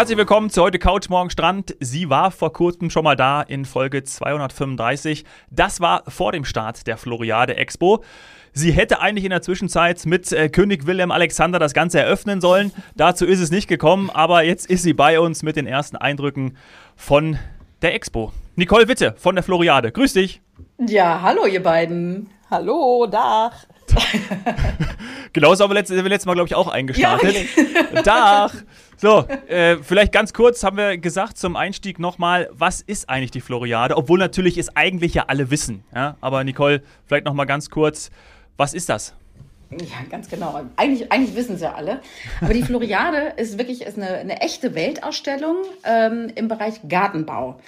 Herzlich willkommen zu heute Couch Morgen Strand. Sie war vor kurzem schon mal da in Folge 235. Das war vor dem Start der Floriade Expo. Sie hätte eigentlich in der Zwischenzeit mit äh, König Wilhelm Alexander das Ganze eröffnen sollen. Dazu ist es nicht gekommen, aber jetzt ist sie bei uns mit den ersten Eindrücken von der Expo. Nicole Witte von der Floriade. Grüß dich. Ja, hallo ihr beiden. Hallo, Dach. genau so haben wir letztes, letztes Mal, glaube ich, auch eingestartet. Ja. Dach. So, äh, vielleicht ganz kurz haben wir gesagt zum Einstieg nochmal, was ist eigentlich die Floriade? Obwohl natürlich es eigentlich ja alle wissen. Ja? Aber Nicole, vielleicht nochmal ganz kurz, was ist das? Ja, ganz genau. Eigentlich, eigentlich wissen sie ja alle. Aber die Floriade ist wirklich ist eine, eine echte Weltausstellung ähm, im Bereich Gartenbau.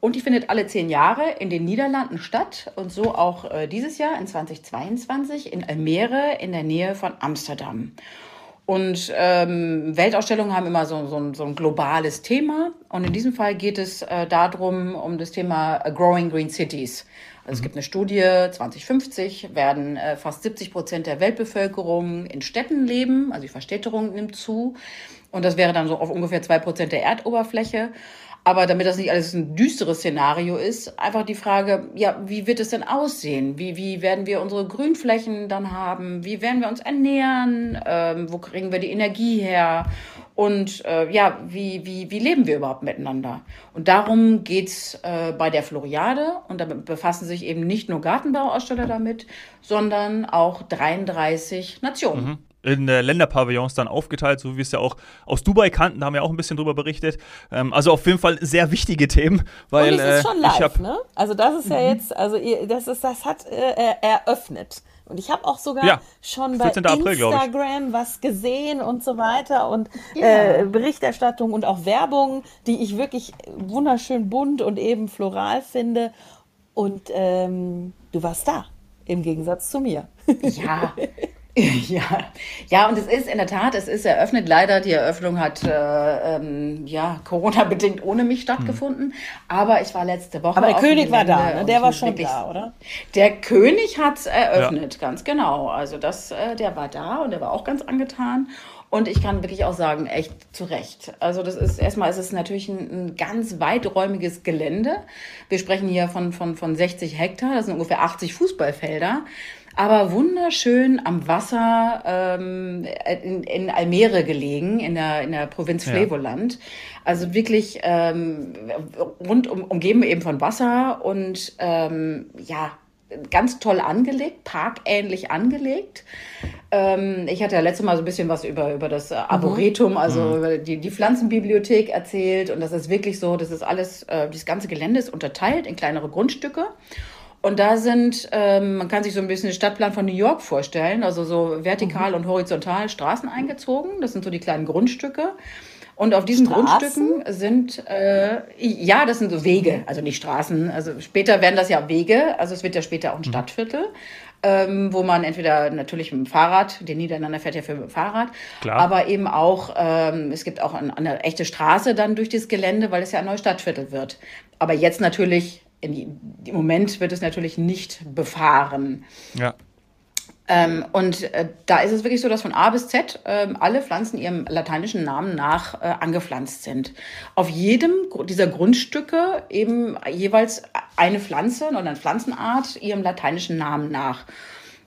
Und die findet alle zehn Jahre in den Niederlanden statt und so auch äh, dieses Jahr in 2022 in Almere in der Nähe von Amsterdam. Und ähm, Weltausstellungen haben immer so, so, so, ein globales Thema. Und in diesem Fall geht es äh, darum, um das Thema Growing Green Cities. Also es mhm. gibt eine Studie, 2050 werden äh, fast 70 Prozent der Weltbevölkerung in Städten leben. Also die Verstädterung nimmt zu. Und das wäre dann so auf ungefähr zwei Prozent der Erdoberfläche. Aber damit das nicht alles ein düsteres Szenario ist, einfach die Frage, ja, wie wird es denn aussehen? Wie, wie werden wir unsere Grünflächen dann haben? Wie werden wir uns ernähren? Ähm, wo kriegen wir die Energie her? Und äh, ja, wie, wie, wie leben wir überhaupt miteinander? Und darum geht's äh, bei der Floriade. Und da befassen sich eben nicht nur Gartenbauaussteller damit, sondern auch 33 Nationen. Mhm in äh, Länderpavillons dann aufgeteilt, so wie wir es ja auch aus Dubai kannten, da haben wir auch ein bisschen drüber berichtet. Ähm, also auf jeden Fall sehr wichtige Themen, weil Und es ist schon live, hab, ne? Also das ist ja mhm. jetzt, also das ist, das hat äh, eröffnet. Und ich habe auch sogar ja, schon bei April, Instagram was gesehen und so weiter und ja. äh, Berichterstattung und auch Werbung, die ich wirklich wunderschön bunt und eben floral finde. Und ähm, du warst da, im Gegensatz zu mir. Ja, Ja, ja, und es ist in der Tat, es ist eröffnet. Leider, die Eröffnung hat äh, ähm, ja Corona-bedingt ohne mich stattgefunden. Mhm. Aber ich war letzte Woche. Aber der König war da, ne? der war schon da, oder? Der König hat eröffnet, ja. ganz genau. Also das, äh, der war da und der war auch ganz angetan. Und ich kann wirklich auch sagen, echt zu Recht. Also das ist erstmal ist es natürlich ein, ein, ganz weiträumiges Gelände. Wir sprechen hier von, von, von 60 Hektar, das sind ungefähr 80 Fußballfelder aber wunderschön am Wasser ähm, in, in Almere gelegen, in der, in der Provinz Flevoland. Ja. Also wirklich ähm, rund um, umgeben eben von Wasser und ähm, ja, ganz toll angelegt, parkähnlich angelegt. Ähm, ich hatte ja letztes Mal so ein bisschen was über, über das Arboretum, also mhm. über die, die Pflanzenbibliothek erzählt. Und das ist wirklich so, das ist alles, äh, das ganze Gelände ist unterteilt in kleinere Grundstücke. Und da sind, ähm, man kann sich so ein bisschen den Stadtplan von New York vorstellen, also so vertikal mhm. und horizontal Straßen eingezogen. Das sind so die kleinen Grundstücke. Und auf diesen Straßen? Grundstücken sind, äh, ja, das sind so Wege, also nicht Straßen. Also später werden das ja Wege, also es wird ja später auch ein mhm. Stadtviertel, ähm, wo man entweder natürlich mit dem Fahrrad, den Niederländer fährt ja für mit dem Fahrrad, Klar. aber eben auch, ähm, es gibt auch eine, eine echte Straße dann durch das Gelände, weil es ja ein neues Stadtviertel wird. Aber jetzt natürlich im Moment wird es natürlich nicht befahren. Ja. Ähm, und äh, da ist es wirklich so, dass von A bis Z äh, alle Pflanzen ihrem lateinischen Namen nach äh, angepflanzt sind. Auf jedem dieser Grundstücke eben jeweils eine Pflanze oder eine Pflanzenart ihrem lateinischen Namen nach.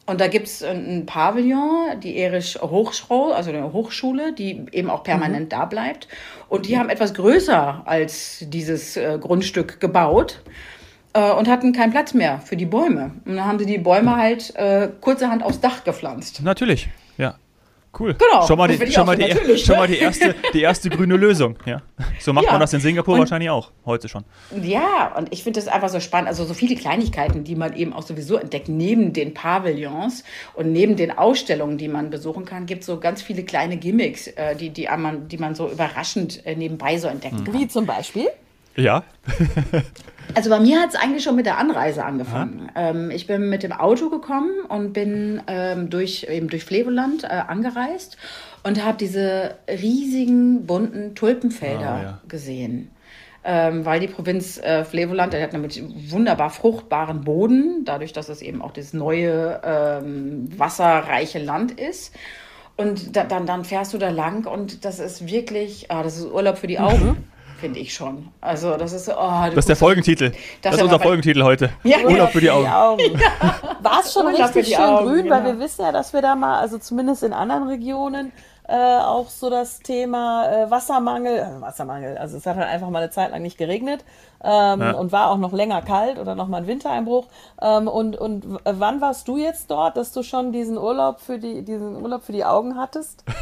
Und da gibt es ein Pavillon, die Erich Hochschule, also eine Hochschule, die eben auch permanent mhm. da bleibt. Und die haben etwas größer als dieses äh, Grundstück gebaut äh, und hatten keinen Platz mehr für die Bäume. Und dann haben sie die Bäume halt äh, kurzerhand aufs Dach gepflanzt. Natürlich, ja. Cool. Genau. Schon mal die, schon mal die, ne? schon mal die, erste, die erste grüne Lösung. Ja. So macht ja. man das in Singapur und, wahrscheinlich auch, heute schon. Ja, und ich finde das einfach so spannend. Also so viele Kleinigkeiten, die man eben auch sowieso entdeckt, neben den Pavillons und neben den Ausstellungen, die man besuchen kann, gibt es so ganz viele kleine Gimmicks, äh, die, die, man, die man so überraschend äh, nebenbei so entdecken mhm. kann. Wie zum Beispiel? Ja. also bei mir hat es eigentlich schon mit der Anreise angefangen. Ähm, ich bin mit dem Auto gekommen und bin ähm, durch, eben durch Flevoland äh, angereist und habe diese riesigen bunten Tulpenfelder ah, ja. gesehen. Ähm, weil die Provinz äh, Flevoland, der hat nämlich wunderbar fruchtbaren Boden, dadurch, dass es eben auch das neue ähm, wasserreiche Land ist. Und da, dann, dann fährst du da lang und das ist wirklich, ah, das ist Urlaub für die Augen. Finde ich schon. Also, das ist. Oh, das ist der Folgentitel. Das, das ist unser Folgentitel heute. Ja, Urlaub für die Augen. Augen. Ja. War es schon Urlaub richtig schön Augen, grün, genau. weil wir wissen ja, dass wir da mal, also zumindest in anderen Regionen, äh, auch so das Thema äh, Wassermangel, äh, Wassermangel, also es hat halt einfach mal eine Zeit lang nicht geregnet ähm, ja. und war auch noch länger kalt oder noch mal ein Wintereinbruch. Ähm, und, und wann warst du jetzt dort, dass du schon diesen Urlaub für die, diesen Urlaub für die Augen hattest?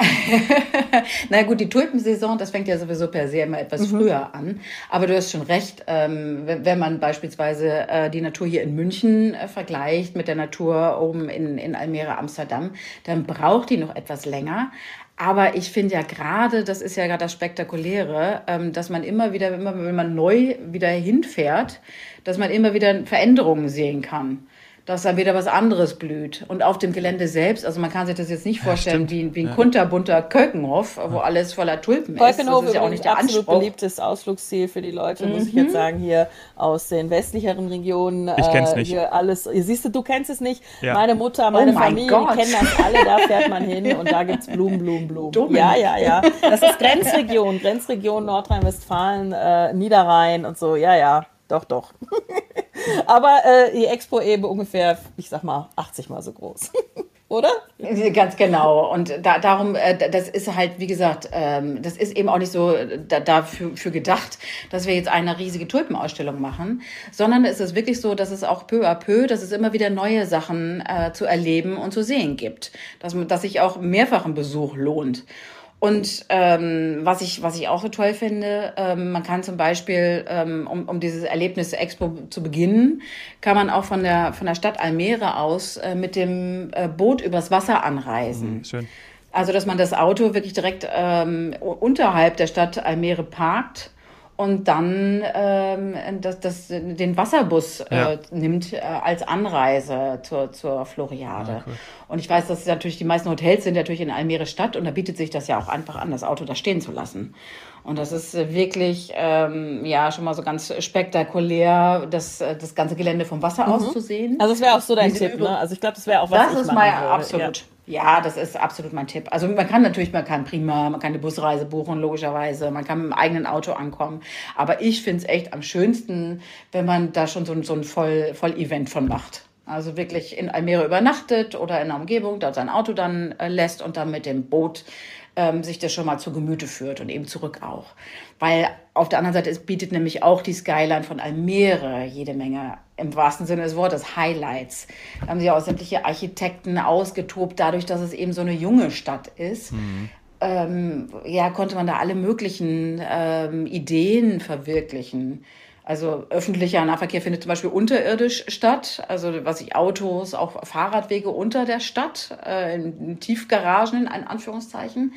Na gut, die Tulpensaison, das fängt ja sowieso per se immer etwas mhm. früher an. Aber du hast schon recht, ähm, wenn man beispielsweise äh, die Natur hier in München äh, vergleicht mit der Natur oben in, in Almere, Amsterdam, dann braucht die noch etwas länger. Aber ich finde ja gerade, das ist ja gerade das Spektakuläre, ähm, dass man immer wieder, immer wenn man neu wieder hinfährt, dass man immer wieder Veränderungen sehen kann dass da wieder was anderes blüht. Und auf dem Gelände selbst, also man kann sich das jetzt nicht vorstellen ja, wie, wie, ein ja. kunterbunter Kökenhof, wo ja. alles voller Tulpen ist. Kökenhof ist ja auch nicht der absolut Anspruch. beliebtes Ausflugsziel für die Leute, mhm. muss ich jetzt mhm. sagen, hier aus den westlicheren Regionen. Ich kenn's äh, nicht. Hier alles, siehst du, du kennst es nicht. Meine Mutter, meine oh Familie, die kennen das alle, da fährt man hin und da gibt es Blumen, Blumen, Blumen. Dummen. Ja, ja, ja. Das ist Grenzregion, Grenzregion Nordrhein-Westfalen, äh, Niederrhein und so, ja, ja. Doch, doch. Aber äh, die Expo eben ungefähr, ich sag mal, 80 mal so groß. Oder? Ganz genau. Und da, darum, äh, das ist halt, wie gesagt, ähm, das ist eben auch nicht so da, dafür für gedacht, dass wir jetzt eine riesige Tulpenausstellung machen, sondern es ist wirklich so, dass es auch peu à peu, dass es immer wieder neue Sachen äh, zu erleben und zu sehen gibt. Dass, dass sich auch mehrfachen Besuch lohnt. Und ähm, was, ich, was ich auch so toll finde, ähm, man kann zum Beispiel, ähm, um, um dieses Erlebnis Expo zu beginnen, kann man auch von der, von der Stadt Almere aus äh, mit dem äh, Boot übers Wasser anreisen. Mhm, schön. Also, dass man das Auto wirklich direkt ähm, unterhalb der Stadt Almere parkt und dann ähm, das, das, den Wasserbus äh, ja. nimmt äh, als Anreise zur, zur Floriade. Ah, cool. Und ich weiß, dass natürlich die meisten Hotels sind natürlich in Almere Stadt und da bietet sich das ja auch einfach an, das Auto da stehen zu lassen. Und das ist wirklich ähm, ja schon mal so ganz spektakulär, das, das ganze Gelände vom Wasser mhm. aus zu sehen. Also das wäre auch so dein Tipp, ne? Also ich glaube, das wäre auch was Das ist mal absolut. Ja. Ja, das ist absolut mein Tipp. Also man kann natürlich, man kann prima, man kann eine Busreise buchen, logischerweise, man kann mit dem eigenen Auto ankommen. Aber ich finde es echt am schönsten, wenn man da schon so, so ein Voll, Voll-Event von macht. Also wirklich in Almere übernachtet oder in der Umgebung, dort sein Auto dann äh, lässt und dann mit dem Boot ähm, sich das schon mal zu Gemüte führt und eben zurück auch. Weil auf der anderen Seite bietet nämlich auch die Skyline von Almere jede Menge, im wahrsten Sinne des Wortes, Highlights. Da haben sich auch sämtliche Architekten ausgetobt, dadurch, dass es eben so eine junge Stadt ist. Mhm. Ähm, ja, konnte man da alle möglichen ähm, Ideen verwirklichen. Also öffentlicher Nahverkehr findet zum Beispiel unterirdisch statt, also was ich Autos, auch Fahrradwege unter der Stadt, äh, in Tiefgaragen in Anführungszeichen.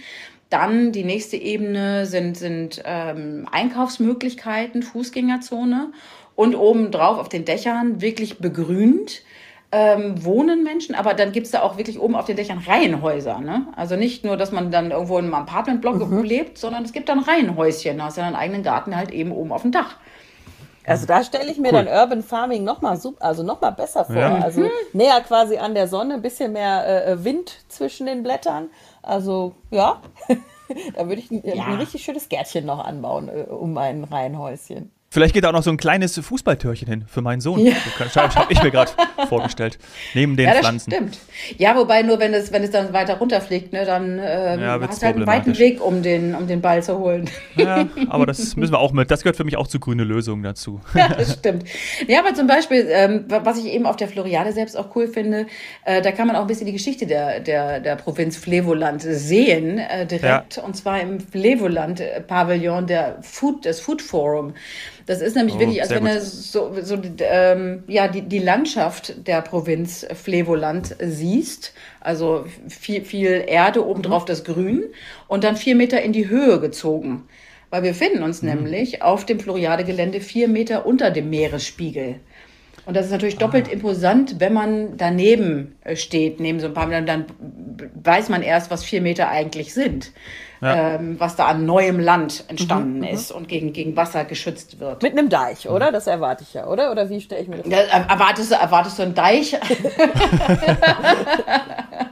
Dann die nächste Ebene sind, sind ähm, Einkaufsmöglichkeiten, Fußgängerzone und obendrauf auf den Dächern wirklich begrünt. Ähm, wohnen Menschen, aber dann gibt es da auch wirklich oben auf den Dächern Reihenhäuser. Ne? Also nicht nur, dass man dann irgendwo in einem Apartmentblock mhm. lebt, sondern es gibt dann Reihenhäuschen. Da hast du dann einen eigenen Garten halt eben oben auf dem Dach. Also da stelle ich mir cool. dann Urban Farming noch mal super, also noch mal besser vor. Ja. Also näher quasi an der Sonne, ein bisschen mehr äh, äh Wind zwischen den Blättern. Also ja, da würde ich ein, ja. ein, richtig schönes Gärtchen noch anbauen äh, um mein Reihenhäuschen. Vielleicht geht da auch noch so ein kleines Fußballtürchen hin für meinen Sohn. Ja. Das habe ich mir gerade vorgestellt. Neben den ja, das Pflanzen. Stimmt. Ja, wobei nur wenn es, wenn es dann weiter runterfliegt, ne, dann ähm, ja, hast du halt einen weiten Weg, um den, um den Ball zu holen. Ja, aber das müssen wir auch mit. Das gehört für mich auch zu grüne Lösungen dazu. Ja, das stimmt. Ja, aber zum Beispiel, ähm, was ich eben auf der Floriade selbst auch cool finde, äh, da kann man auch ein bisschen die Geschichte der, der, der Provinz Flevoland sehen, äh, direkt. Ja. Und zwar im Flevoland-Pavillon der Food, des Food Forum. Das ist nämlich oh, wirklich, als wenn du so, so ähm, ja, die, die Landschaft der Provinz Flevoland siehst. Also viel, viel Erde, obendrauf mhm. das Grün und dann vier Meter in die Höhe gezogen. Weil wir befinden uns mhm. nämlich auf dem Floriade-Gelände vier Meter unter dem Meeresspiegel. Und das ist natürlich doppelt ah. imposant, wenn man daneben äh, steht, neben so ein paar Metern, dann weiß man erst, was vier Meter eigentlich sind ja. ähm, was da an neuem Land entstanden mhm, mhm, ist und gegen, gegen Wasser geschützt wird. Mit einem Deich, oder? Das erwarte ich ja, oder? Oder wie stelle ich mir das vor? erwartest, du, erwartest du einen Deich?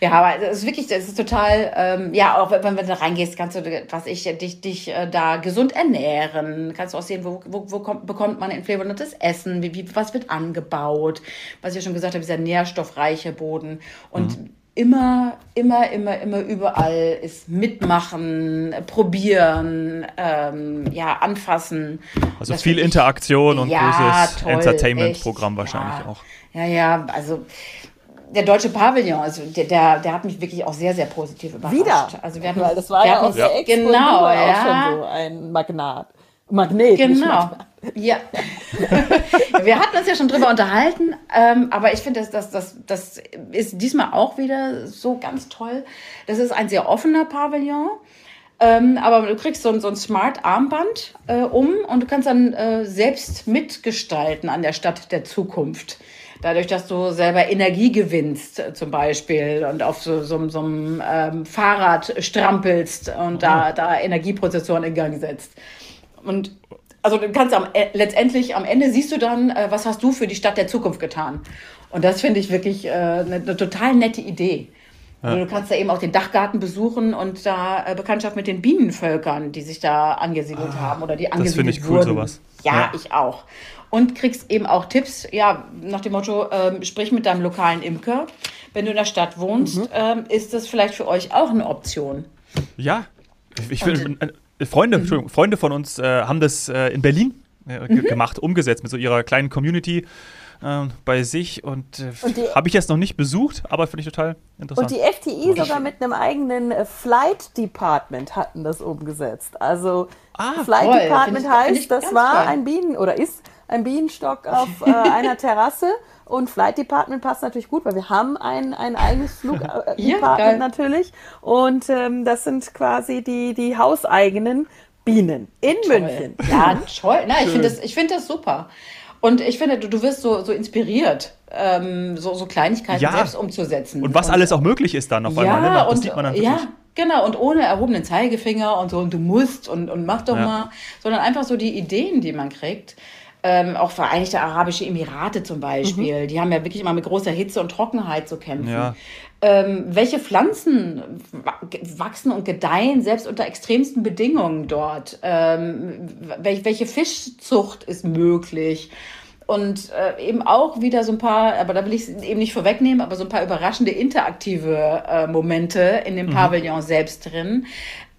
Ja, aber es ist wirklich, das ist total, ähm, ja, auch wenn, wenn du da reingehst, kannst du, was ich, dich, dich äh, da gesund ernähren. Kannst du auch sehen, wo, wo, wo kommt, bekommt man inflammiertes Essen, wie, wie, was wird angebaut. Was ich ja schon gesagt habe, dieser nährstoffreiche Boden. Und mhm immer, immer, immer, immer überall ist mitmachen, probieren, ähm, ja, anfassen. Also viel Interaktion und ja, großes Entertainment-Programm wahrscheinlich ja. auch. Ja, ja, also der deutsche Pavillon, also der, der, der, hat mich wirklich auch sehr, sehr positiv überrascht. Wieder? Also wir hatten, Weil das war ja aus der Expo genau, ja. auch schon so ein Magnat. Magnet. Genau. Ja. Wir hatten uns ja schon drüber unterhalten, ähm, aber ich finde, das, das, das, das ist diesmal auch wieder so ganz toll. Das ist ein sehr offener Pavillon. Ähm, aber du kriegst so ein, so ein Smart-Armband äh, um und du kannst dann äh, selbst mitgestalten an der Stadt der Zukunft. Dadurch, dass du selber Energie gewinnst, äh, zum Beispiel, und auf so, so, so einem ähm, Fahrrad strampelst und oh. da, da Energieprozessoren in Gang setzt. Und also du kannst am, äh, letztendlich am Ende siehst du dann, äh, was hast du für die Stadt der Zukunft getan. Und das finde ich wirklich äh, eine, eine, total nette Idee. Ja. Du kannst da eben auch den Dachgarten besuchen und da äh, Bekanntschaft mit den Bienenvölkern, die sich da angesiedelt ah, haben oder die angesiedelt das ich cool, wurden. Sowas. Ja, ja, ich auch. Und kriegst eben auch Tipps, ja, nach dem Motto, ähm, sprich mit deinem lokalen Imker. Wenn du in der Stadt wohnst, mhm. ähm, ist das vielleicht für euch auch eine Option. Ja, ich, will, Freunde, mhm. Freunde von uns äh, haben das äh, in Berlin äh, mhm. gemacht, umgesetzt mit so ihrer kleinen Community äh, bei sich und, äh, und habe ich jetzt noch nicht besucht, aber finde ich total interessant. Und die FTI sogar mit einem eigenen äh, Flight Department hatten das umgesetzt. Also ah, Flight toll. Department ich, heißt, das war toll. ein Bienen oder ist ein Bienenstock auf einer Terrasse und Flight Department passt natürlich gut, weil wir haben ein, ein eigenes Flugdepartment ja, natürlich. Und ähm, das sind quasi die, die hauseigenen Bienen in toll. München. Ja, toll. Na, ich finde das, find das super. Und ich finde, du, du wirst so, so inspiriert, ähm, so, so Kleinigkeiten ja. selbst umzusetzen. Und was und, alles auch möglich ist dann auf ja, einmal. Ne? Das und, sieht man dann wirklich. Ja, genau. Und ohne erhobenen Zeigefinger und so, und du musst und, und mach doch ja. mal, sondern einfach so die Ideen, die man kriegt. Ähm, auch Vereinigte Arabische Emirate zum Beispiel, mhm. die haben ja wirklich immer mit großer Hitze und Trockenheit zu kämpfen. Ja. Ähm, welche Pflanzen wachsen und gedeihen selbst unter extremsten Bedingungen dort? Ähm, welche Fischzucht ist möglich? Und äh, eben auch wieder so ein paar, aber da will ich es eben nicht vorwegnehmen, aber so ein paar überraschende interaktive äh, Momente in dem mhm. Pavillon selbst drin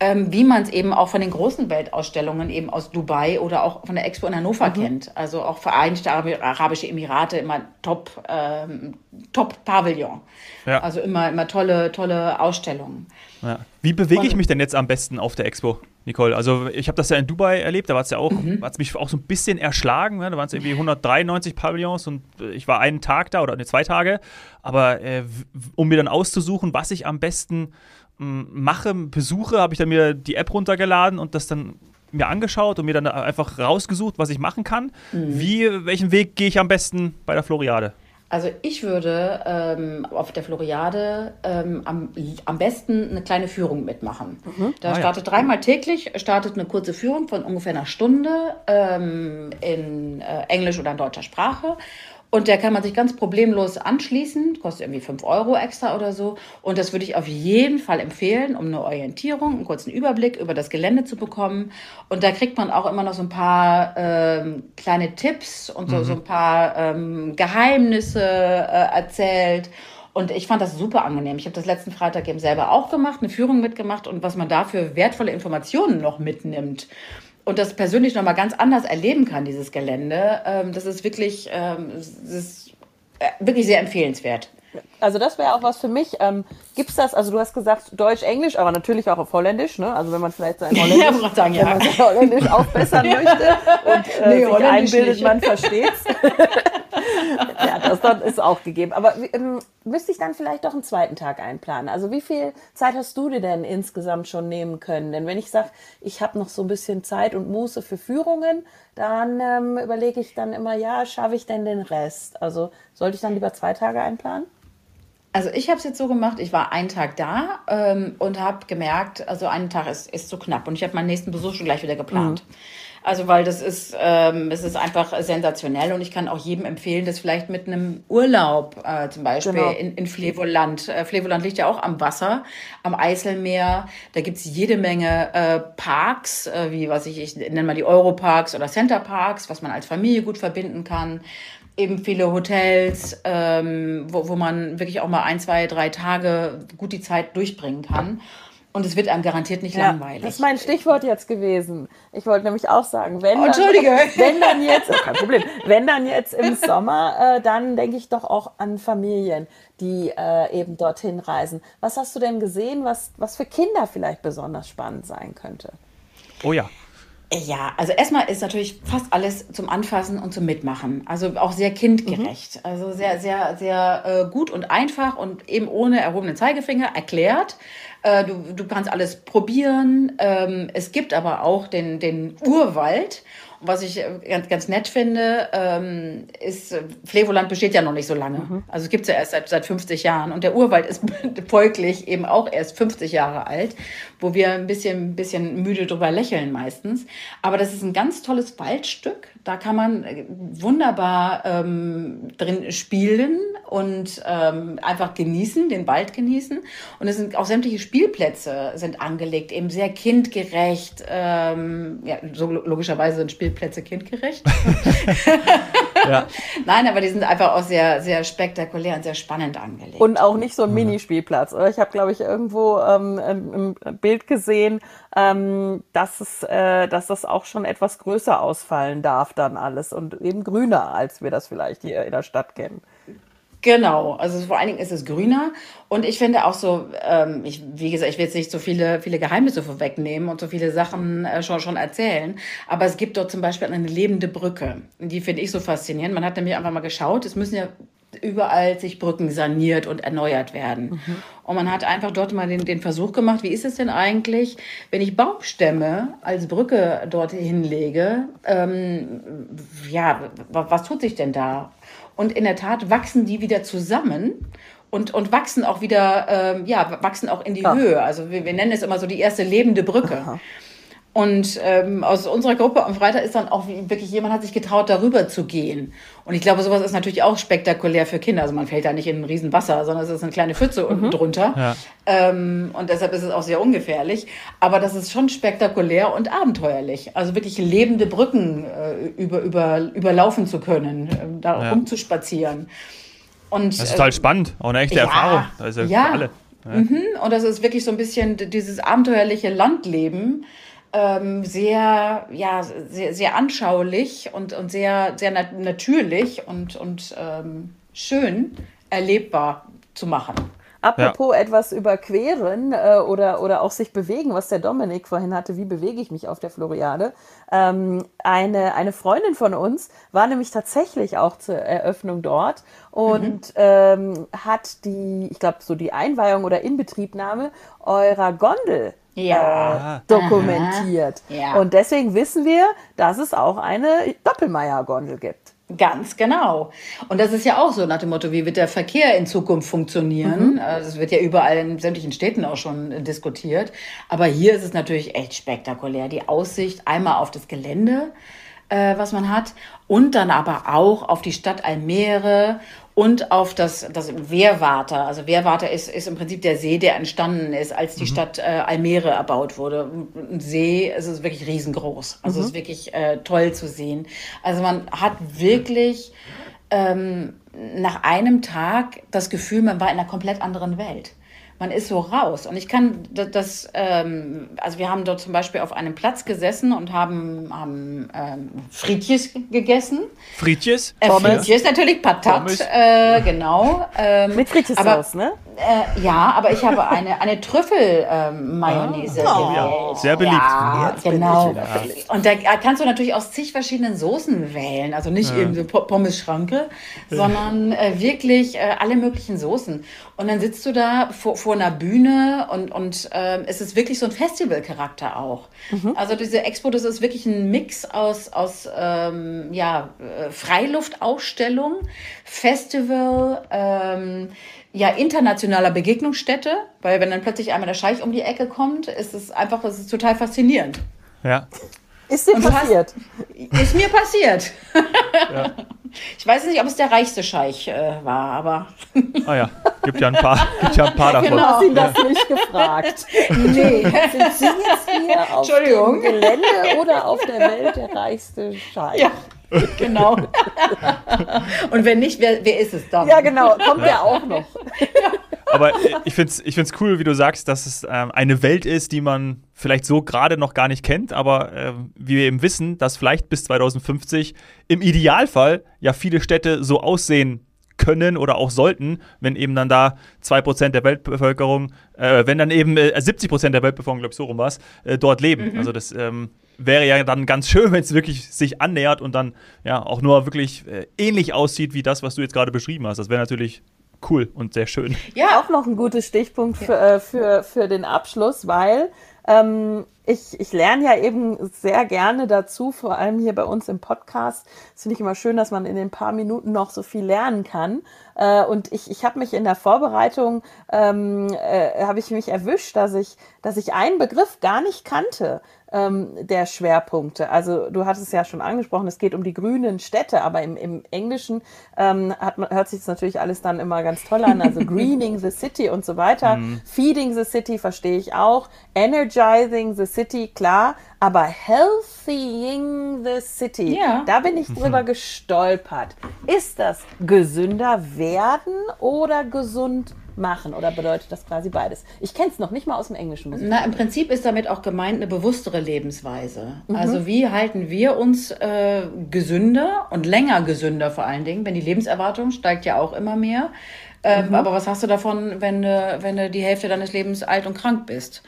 ähm, wie man es eben auch von den großen Weltausstellungen eben aus Dubai oder auch von der Expo in Hannover mhm. kennt. Also auch Vereinigte Arabische Emirate immer top, ähm, top Pavillon. Ja. Also immer, immer tolle, tolle Ausstellungen. Ja. Wie bewege ich mich denn jetzt am besten auf der Expo, Nicole? Also ich habe das ja in Dubai erlebt, da war es ja auch, mhm. hat es mich auch so ein bisschen erschlagen. Ne? Da waren es irgendwie 193 Pavillons und äh, ich war einen Tag da oder ne, zwei Tage. Aber äh, um mir dann auszusuchen, was ich am besten mache, besuche, habe ich dann mir die App runtergeladen und das dann mir angeschaut und mir dann einfach rausgesucht, was ich machen kann. Mhm. Wie, welchen Weg gehe ich am besten bei der Floriade? Also ich würde ähm, auf der Floriade ähm, am, am besten eine kleine Führung mitmachen. Mhm. Da ah, startet ja. dreimal täglich, startet eine kurze Führung von ungefähr einer Stunde ähm, in äh, Englisch oder in deutscher Sprache. Und der kann man sich ganz problemlos anschließen, kostet irgendwie 5 Euro extra oder so. Und das würde ich auf jeden Fall empfehlen, um eine Orientierung, einen kurzen Überblick über das Gelände zu bekommen. Und da kriegt man auch immer noch so ein paar ähm, kleine Tipps und so, mhm. so ein paar ähm, Geheimnisse äh, erzählt. Und ich fand das super angenehm. Ich habe das letzten Freitag eben selber auch gemacht, eine Führung mitgemacht und was man da für wertvolle Informationen noch mitnimmt und das persönlich nochmal ganz anders erleben kann, dieses Gelände, ähm, das ist wirklich, ähm, das ist äh, wirklich sehr empfehlenswert. Also das wäre auch was für mich. Ähm, Gibt es das, also du hast gesagt Deutsch, Englisch, aber natürlich auch auf Holländisch, ne? Also wenn man vielleicht sein Holländisch, ja, sagen, ja. Holländisch aufbessern möchte und äh, nee, sich einbildet, nicht. man versteht's. das dann ist auch gegeben. Aber ähm, müsste ich dann vielleicht doch einen zweiten Tag einplanen? Also wie viel Zeit hast du dir denn insgesamt schon nehmen können? Denn wenn ich sage, ich habe noch so ein bisschen Zeit und Muße für Führungen, dann ähm, überlege ich dann immer, ja, schaffe ich denn den Rest? Also sollte ich dann lieber zwei Tage einplanen? Also ich habe es jetzt so gemacht, ich war einen Tag da ähm, und habe gemerkt, also ein Tag ist, ist zu knapp und ich habe meinen nächsten Besuch schon gleich wieder geplant. Mhm. Also weil das ist, ähm, es ist einfach sensationell und ich kann auch jedem empfehlen, das vielleicht mit einem Urlaub äh, zum Beispiel genau. in, in Flevoland. Äh, Flevoland liegt ja auch am Wasser, am Eiselmeer. Da gibt's jede Menge äh, Parks, äh, wie was ich, ich nenne mal die Europarks oder Center Parks, was man als Familie gut verbinden kann eben viele Hotels, ähm, wo, wo man wirklich auch mal ein, zwei, drei Tage gut die Zeit durchbringen kann. Und es wird einem garantiert nicht ja, langweilig. Das ist mein Stichwort jetzt gewesen. Ich wollte nämlich auch sagen, wenn, oh, Entschuldige. Dann, wenn dann jetzt, oh, kein Problem, wenn dann jetzt im Sommer, äh, dann denke ich doch auch an Familien, die äh, eben dorthin reisen. Was hast du denn gesehen, was, was für Kinder vielleicht besonders spannend sein könnte? Oh ja. Ja, also erstmal ist natürlich fast alles zum Anfassen und zum Mitmachen. Also auch sehr kindgerecht. Mhm. Also sehr, sehr, sehr äh, gut und einfach und eben ohne erhobenen Zeigefinger erklärt. Äh, du, du kannst alles probieren. Ähm, es gibt aber auch den, den Urwald was ich äh, ganz, ganz nett finde, ähm, ist, äh, Flevoland besteht ja noch nicht so lange. Mhm. Also es gibt es ja erst seit, seit 50 Jahren. Und der Urwald ist folglich eben auch erst 50 Jahre alt, wo wir ein bisschen, ein bisschen müde drüber lächeln meistens. Aber das ist ein ganz tolles Waldstück. Da kann man äh, wunderbar ähm, drin spielen und ähm, einfach genießen, den Wald genießen. Und es sind auch sämtliche Spielplätze sind angelegt, eben sehr kindgerecht. Ähm, ja, so logischerweise sind Spielplätze kindgerecht. ja. Nein, aber die sind einfach auch sehr, sehr spektakulär und sehr spannend angelegt. Und auch nicht so ein mhm. Minispielplatz. Oder? Ich habe, glaube ich, irgendwo ähm, ein Bild gesehen, ähm, dass, es, äh, dass das auch schon etwas größer ausfallen darf dann alles und eben grüner, als wir das vielleicht hier in der Stadt kennen. Genau, also vor allen Dingen ist es grüner und ich finde auch so, ähm, ich, wie gesagt, ich will jetzt nicht so viele, viele Geheimnisse vorwegnehmen und so viele Sachen äh, schon, schon erzählen, aber es gibt dort zum Beispiel eine lebende Brücke. Die finde ich so faszinierend. Man hat nämlich einfach mal geschaut, es müssen ja überall sich Brücken saniert und erneuert werden. Mhm. Und man hat einfach dort mal den, den Versuch gemacht, wie ist es denn eigentlich, wenn ich Baumstämme als Brücke dort hinlege, ähm, ja, was tut sich denn da? Und in der Tat wachsen die wieder zusammen und, und wachsen auch wieder, ähm, ja, wachsen auch in die ja. Höhe. Also wir, wir nennen es immer so die erste lebende Brücke. Aha. Und ähm, aus unserer Gruppe am Freitag ist dann auch wirklich jemand hat sich getraut, darüber zu gehen. Und ich glaube, sowas ist natürlich auch spektakulär für Kinder. Also man fällt da nicht in ein Riesenwasser, sondern es ist eine kleine Pfütze mhm. unten drunter. Ja. Ähm, und deshalb ist es auch sehr ungefährlich. Aber das ist schon spektakulär und abenteuerlich. Also wirklich lebende Brücken äh, über, über, überlaufen zu können, äh, da ja. rumzuspazieren. Und, das ist total äh, spannend, auch eine echte ja, Erfahrung. Also ja. für alle. Ja. Mhm. Und das ist wirklich so ein bisschen dieses abenteuerliche Landleben ähm, sehr, ja, sehr, sehr anschaulich und, und sehr, sehr nat natürlich und, und ähm, schön erlebbar zu machen. Apropos ja. etwas überqueren äh, oder, oder auch sich bewegen, was der Dominik vorhin hatte, wie bewege ich mich auf der Floriade? Ähm, eine, eine Freundin von uns war nämlich tatsächlich auch zur Eröffnung dort und mhm. ähm, hat die, ich glaube, so die Einweihung oder Inbetriebnahme eurer Gondel ja. Äh, dokumentiert. Ja. Und deswegen wissen wir, dass es auch eine Doppelmeier-Gondel gibt. Ganz genau. Und das ist ja auch so nach dem Motto, wie wird der Verkehr in Zukunft funktionieren? Mhm. Äh, das wird ja überall in sämtlichen Städten auch schon diskutiert. Aber hier ist es natürlich echt spektakulär. Die Aussicht einmal auf das Gelände, äh, was man hat, und dann aber auch auf die Stadt Almere und auf das, das Wehrwater. Also Wehrwater ist, ist im Prinzip der See, der entstanden ist, als die mhm. Stadt äh, Almere erbaut wurde. Ein See, es ist wirklich riesengroß. Also mhm. es ist wirklich äh, toll zu sehen. Also man hat wirklich ähm, nach einem Tag das Gefühl, man war in einer komplett anderen Welt man ist so raus. Und ich kann das, ähm, also wir haben dort zum Beispiel auf einem Platz gesessen und haben, haben ähm, Friedjes gegessen. Friedjes? Äh, Friedjes natürlich, Patat, äh, genau. Ähm, Mit Friedjes-Sauce, ne? Äh, ja, aber ich habe eine, eine Trüffel-Mayonnaise ah, oh, Sehr beliebt. Ja, genau. Und da kannst du natürlich aus zig verschiedenen Soßen wählen. Also nicht ja. eben so Pommes-Schranke, sondern äh, wirklich äh, alle möglichen Soßen. Und dann sitzt du da vor, vor einer Bühne und, und äh, es ist wirklich so ein Festivalcharakter auch. Mhm. Also diese Expo, das ist wirklich ein Mix aus, aus ähm, ja, äh, Freiluftausstellung, Festival, ähm, ja, internationaler Begegnungsstätte, weil wenn dann plötzlich einmal der Scheich um die Ecke kommt, ist es einfach, es ist total faszinierend. Ja. Ist dir passiert? Hast, ist mir passiert. Ja. Ich weiß nicht, ob es der reichste Scheich äh, war, aber. Ah ja, gibt ja ein paar, gibt ja ein paar davon. Genau. Du hast ihn das nicht gefragt. Nee. Sind Sie jetzt hier auf dem Gelände oder auf der Welt der reichste Scheich? Ja. Genau. Und wenn nicht, wer, wer ist es dann? Ja, genau. Kommt der auch noch. Aber ich finde es ich find's cool, wie du sagst, dass es ähm, eine Welt ist, die man vielleicht so gerade noch gar nicht kennt, aber äh, wie wir eben wissen, dass vielleicht bis 2050 im Idealfall ja viele Städte so aussehen können oder auch sollten, wenn eben dann da 2% der Weltbevölkerung, äh, wenn dann eben äh, 70% der Weltbevölkerung, glaube ich, so rum war äh, dort leben. Mhm. Also das ähm, wäre ja dann ganz schön, wenn es wirklich sich annähert und dann ja auch nur wirklich äh, ähnlich aussieht wie das, was du jetzt gerade beschrieben hast. Das wäre natürlich cool und sehr schön. Ja, auch noch ein guter Stichpunkt für, äh, für, für den Abschluss, weil ähm, ich, ich lerne ja eben sehr gerne dazu, vor allem hier bei uns im Podcast. Das finde ich immer schön, dass man in den paar Minuten noch so viel lernen kann. Äh, und ich, ich habe mich in der Vorbereitung, ähm, äh, habe ich mich erwischt, dass ich, dass ich einen Begriff gar nicht kannte ähm, der Schwerpunkte. Also du hattest es ja schon angesprochen, es geht um die grünen Städte, aber im, im Englischen ähm, hat man, hört sich das natürlich alles dann immer ganz toll an. Also Greening the City und so weiter. Mhm. Feeding the City verstehe ich auch. Energizing the City, klar. Aber Healthying the City, ja. da bin ich drüber mhm. gestolpert. Ist das gesünder werden oder gesund machen oder bedeutet das quasi beides? Ich kenne es noch nicht mal aus dem Englischen. Na, im Prinzip ist damit auch gemeint eine bewusstere Lebensweise. Mhm. Also wie halten wir uns äh, gesünder und länger gesünder vor allen Dingen, wenn die Lebenserwartung steigt ja auch immer mehr. Ähm, mhm. Aber was hast du davon, wenn du, wenn du die Hälfte deines Lebens alt und krank bist?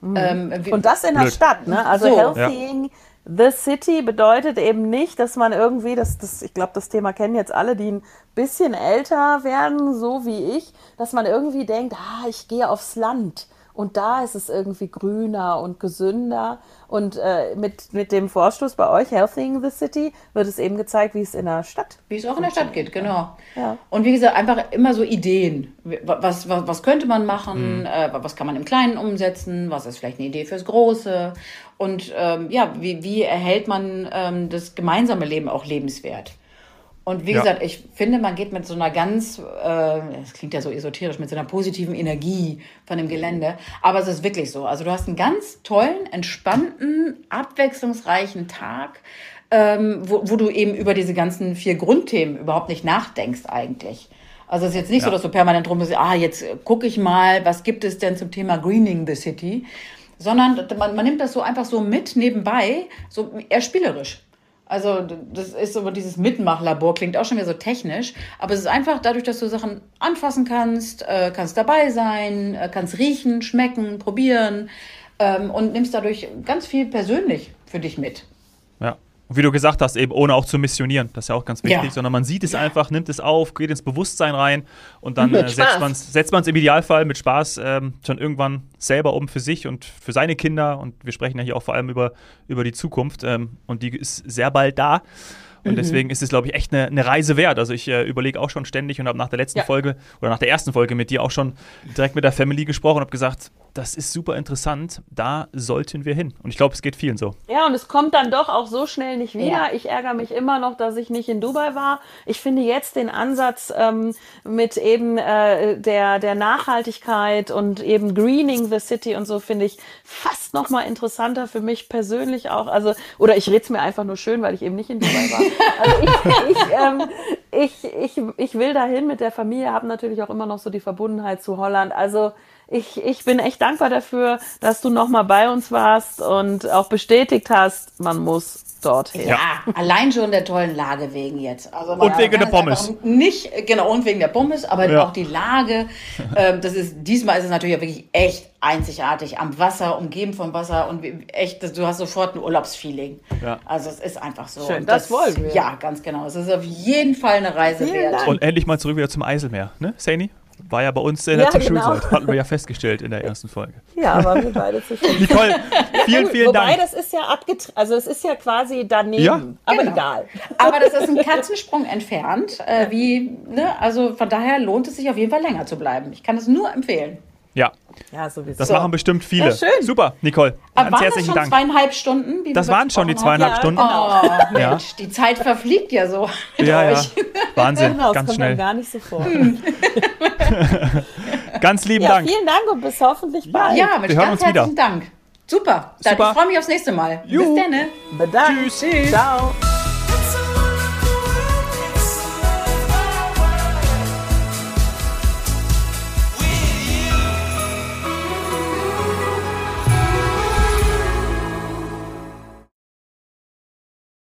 Mhm. Ähm, und das in der Blöd. Stadt, ne? Also so. Healthying. Ja The City bedeutet eben nicht, dass man irgendwie, das, das, ich glaube, das Thema kennen jetzt alle, die ein bisschen älter werden, so wie ich, dass man irgendwie denkt, ah, ich gehe aufs Land und da ist es irgendwie grüner und gesünder. Und äh, mit, mit dem Vorstoß bei euch, Healthing the City, wird es eben gezeigt, wie es in der Stadt Wie es auch in der Stadt geht, genau. Ja. Und wie gesagt, einfach immer so Ideen. Was, was, was könnte man machen? Mhm. Äh, was kann man im Kleinen umsetzen? Was ist vielleicht eine Idee fürs Große? Und ähm, ja, wie, wie erhält man ähm, das gemeinsame Leben auch lebenswert? Und wie ja. gesagt, ich finde, man geht mit so einer ganz, äh, das klingt ja so esoterisch, mit so einer positiven Energie von dem Gelände. Aber es ist wirklich so. Also du hast einen ganz tollen, entspannten, abwechslungsreichen Tag, ähm, wo, wo du eben über diese ganzen vier Grundthemen überhaupt nicht nachdenkst eigentlich. Also es ist jetzt nicht ja. so, dass du permanent drum bist, ah, jetzt gucke ich mal, was gibt es denn zum Thema Greening the City, sondern man, man nimmt das so einfach so mit nebenbei, so eher spielerisch. Also das ist so dieses Mitmachlabor, klingt auch schon wieder so technisch, aber es ist einfach dadurch, dass du Sachen anfassen kannst, äh, kannst dabei sein, äh, kannst riechen, schmecken, probieren ähm, und nimmst dadurch ganz viel persönlich für dich mit. Und wie du gesagt hast, eben ohne auch zu missionieren, das ist ja auch ganz wichtig, ja. sondern man sieht es einfach, nimmt es auf, geht ins Bewusstsein rein und dann äh, setzt man es im Idealfall mit Spaß ähm, schon irgendwann selber um für sich und für seine Kinder. Und wir sprechen ja hier auch vor allem über, über die Zukunft ähm, und die ist sehr bald da. Und mhm. deswegen ist es, glaube ich, echt eine, eine, Reise wert. Also ich äh, überlege auch schon ständig und habe nach der letzten ja. Folge oder nach der ersten Folge mit dir auch schon direkt mit der Family gesprochen und habe gesagt, das ist super interessant, da sollten wir hin. Und ich glaube, es geht vielen so. Ja, und es kommt dann doch auch so schnell nicht wieder. Ja. Ich ärgere mich immer noch, dass ich nicht in Dubai war. Ich finde jetzt den Ansatz ähm, mit eben äh, der, der Nachhaltigkeit und eben Greening the City und so, finde ich fast noch mal interessanter für mich persönlich auch. Also, oder ich rede es mir einfach nur schön, weil ich eben nicht in Dubai war. Also ich, ich, ähm, ich, ich, ich will dahin mit der Familie, habe natürlich auch immer noch so die Verbundenheit zu Holland. Also ich, ich bin echt dankbar dafür, dass du nochmal bei uns warst und auch bestätigt hast, man muss dorthin. Ja, allein schon der tollen Lage wegen jetzt. Also und wegen der Pommes. Nicht, genau, und wegen der Pommes, aber ja. auch die Lage. Ähm, das ist, diesmal ist es natürlich auch wirklich echt einzigartig am Wasser, umgeben vom Wasser und echt, du hast sofort ein Urlaubsfeeling. Ja. Also es ist einfach so. Schön, das, das, wollen wir. Ja, ganz genau. Es ist auf jeden Fall eine Reise Vielen wert. Dank. Und endlich mal zurück wieder zum Eiselmeer, ne, Saini? War ja bei uns in der ja, Schulzeit, genau. hatten wir ja festgestellt in der ersten Folge. Ja, aber wir beide zu Schulzeit. Nicole, vielen, vielen Wobei, Dank. Wobei, das ist ja abgetrennt, also es ist ja quasi daneben, ja. aber genau. egal. Aber das ist ein Katzensprung entfernt, äh, wie, ne? also von daher lohnt es sich auf jeden Fall länger zu bleiben. Ich kann es nur empfehlen. Ja. Ja, sowieso. Das machen bestimmt viele. Ja, schön. Super, Nicole. Aber waren das schon Dank. zweieinhalb Stunden? das waren schon die zweieinhalb Stunden. Oh, Mensch, ja. die Zeit verfliegt ja so mit ja, euch. Ja. Wahnsinn, genau, ganz schnell. gar nicht so vor. ganz lieben Dank. Vielen Dank und bis hoffentlich bald. Ja, mit Wir hören uns wieder. Dank. Super. Dann Super. ich freue mich aufs nächste Mal. Juhu. Bis dann. Ne? Tschüss. Tschüss. Ciao.